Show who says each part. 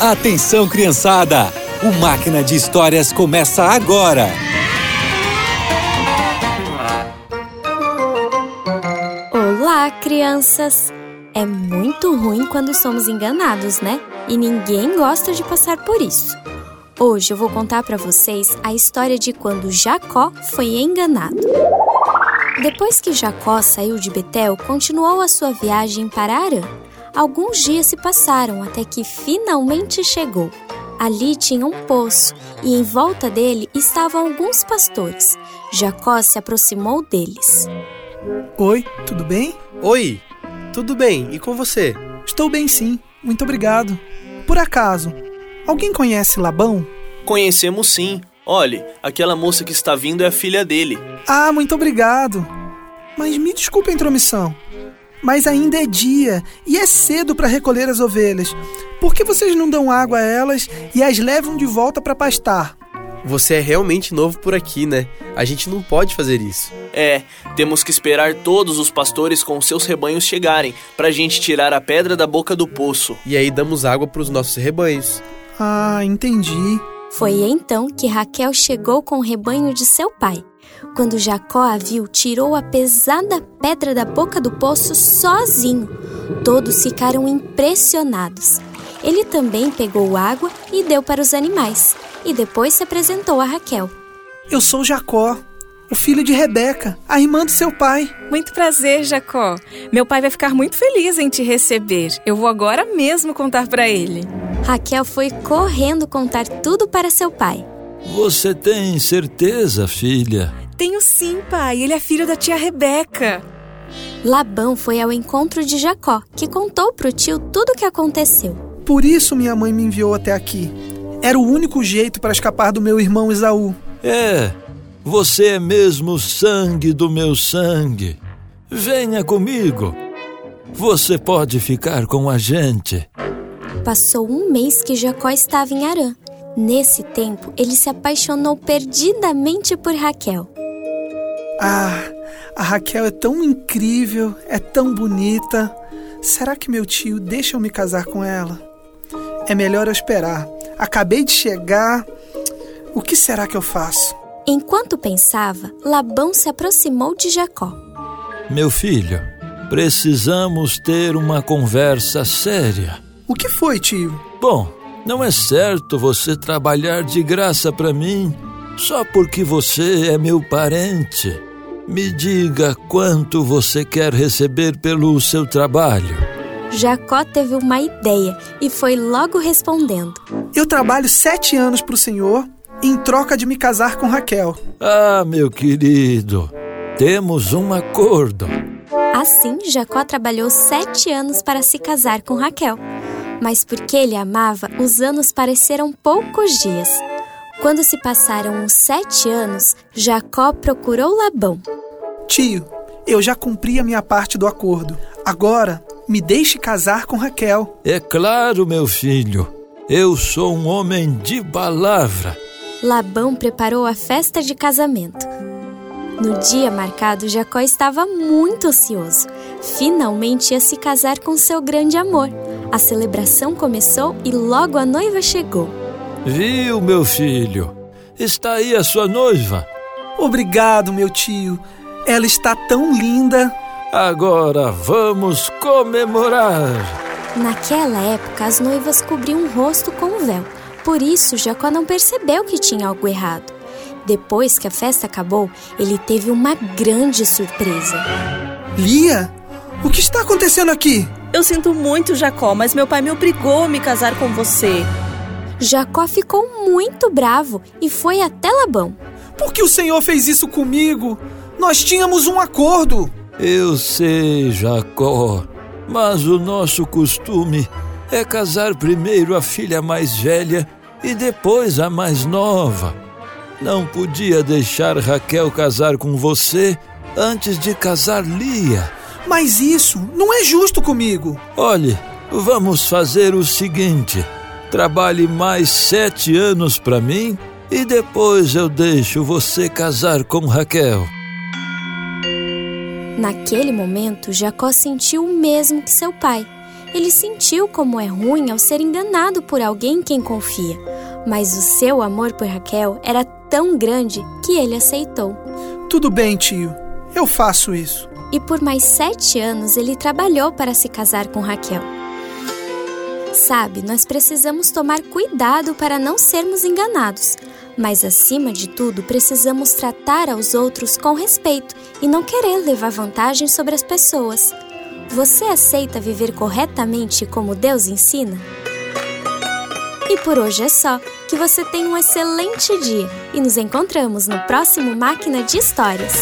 Speaker 1: Atenção, criançada! O Máquina de Histórias começa agora!
Speaker 2: Olá, crianças! É muito ruim quando somos enganados, né? E ninguém gosta de passar por isso. Hoje eu vou contar para vocês a história de quando Jacó foi enganado. Depois que Jacó saiu de Betel, continuou a sua viagem para Arã. Alguns dias se passaram até que finalmente chegou. Ali tinha um poço e em volta dele estavam alguns pastores. Jacó se aproximou deles.
Speaker 3: Oi, tudo bem?
Speaker 4: Oi, tudo bem? E com você?
Speaker 3: Estou bem sim, muito obrigado. Por acaso, alguém conhece Labão?
Speaker 4: Conhecemos sim. Olhe, aquela moça que está vindo é a filha dele.
Speaker 3: Ah, muito obrigado. Mas me desculpe a intromissão. Mas ainda é dia e é cedo para recolher as ovelhas. Por que vocês não dão água a elas e as levam de volta para pastar?
Speaker 4: Você é realmente novo por aqui, né? A gente não pode fazer isso. É, temos que esperar todos os pastores com seus rebanhos chegarem, pra gente tirar a pedra da boca do poço. E aí damos água para os nossos rebanhos.
Speaker 3: Ah, entendi.
Speaker 2: Foi então que Raquel chegou com o rebanho de seu pai. Quando Jacó a viu, tirou a pesada pedra da boca do poço sozinho. Todos ficaram impressionados. Ele também pegou água e deu para os animais, e depois se apresentou a Raquel.
Speaker 3: Eu sou Jacó, o filho de Rebeca, a irmã do seu pai.
Speaker 5: Muito prazer, Jacó. Meu pai vai ficar muito feliz em te receber. Eu vou agora mesmo contar para ele.
Speaker 2: Raquel foi correndo contar tudo para seu pai.
Speaker 6: Você tem certeza, filha?
Speaker 5: Tenho sim, pai. Ele é filho da tia Rebeca.
Speaker 2: Labão foi ao encontro de Jacó, que contou para o tio tudo o que aconteceu.
Speaker 3: Por isso minha mãe me enviou até aqui. Era o único jeito para escapar do meu irmão Esaú.
Speaker 6: É, você é mesmo sangue do meu sangue. Venha comigo. Você pode ficar com a gente.
Speaker 2: Passou um mês que Jacó estava em Arã. Nesse tempo, ele se apaixonou perdidamente por Raquel.
Speaker 3: Ah, a Raquel é tão incrível, é tão bonita. Será que meu tio deixa eu me casar com ela? É melhor eu esperar. Acabei de chegar. O que será que eu faço?
Speaker 2: Enquanto pensava, Labão se aproximou de Jacó.
Speaker 6: Meu filho, precisamos ter uma conversa séria.
Speaker 3: O que foi, tio?
Speaker 6: Bom, não é certo você trabalhar de graça para mim só porque você é meu parente. Me diga quanto você quer receber pelo seu trabalho.
Speaker 2: Jacó teve uma ideia e foi logo respondendo:
Speaker 3: Eu trabalho sete anos para o senhor em troca de me casar com Raquel.
Speaker 6: Ah, meu querido, temos um acordo.
Speaker 2: Assim, Jacó trabalhou sete anos para se casar com Raquel mas porque ele amava, os anos pareceram poucos dias. Quando se passaram uns sete anos, Jacó procurou Labão.
Speaker 3: Tio, eu já cumpri a minha parte do acordo. Agora, me deixe casar com Raquel.
Speaker 6: É claro, meu filho. Eu sou um homem de palavra.
Speaker 2: Labão preparou a festa de casamento. No dia marcado, Jacó estava muito ansioso. Finalmente ia se casar com seu grande amor. A celebração começou e logo a noiva chegou.
Speaker 6: Viu, meu filho? Está aí a sua noiva.
Speaker 3: Obrigado, meu tio. Ela está tão linda.
Speaker 6: Agora vamos comemorar.
Speaker 2: Naquela época, as noivas cobriam o rosto com um véu. Por isso, Jacó não percebeu que tinha algo errado. Depois que a festa acabou, ele teve uma grande surpresa.
Speaker 3: Lia, o que está acontecendo aqui?
Speaker 5: Eu sinto muito, Jacó, mas meu pai me obrigou a me casar com você.
Speaker 2: Jacó ficou muito bravo e foi até Labão.
Speaker 3: Por que o Senhor fez isso comigo? Nós tínhamos um acordo.
Speaker 6: Eu sei, Jacó, mas o nosso costume é casar primeiro a filha mais velha e depois a mais nova. Não podia deixar Raquel casar com você antes de casar Lia.
Speaker 3: Mas isso não é justo comigo.
Speaker 6: Olhe, vamos fazer o seguinte: trabalhe mais sete anos para mim e depois eu deixo você casar com Raquel.
Speaker 2: Naquele momento, Jacó sentiu o mesmo que seu pai. Ele sentiu como é ruim ao ser enganado por alguém em quem confia, mas o seu amor por Raquel era tão grande que ele aceitou.
Speaker 3: Tudo bem, tio, eu faço isso.
Speaker 2: E por mais sete anos ele trabalhou para se casar com Raquel. Sabe, nós precisamos tomar cuidado para não sermos enganados, mas acima de tudo precisamos tratar aos outros com respeito e não querer levar vantagem sobre as pessoas. Você aceita viver corretamente como Deus ensina? E por hoje é só. Que você tenha um excelente dia e nos encontramos no próximo Máquina de Histórias.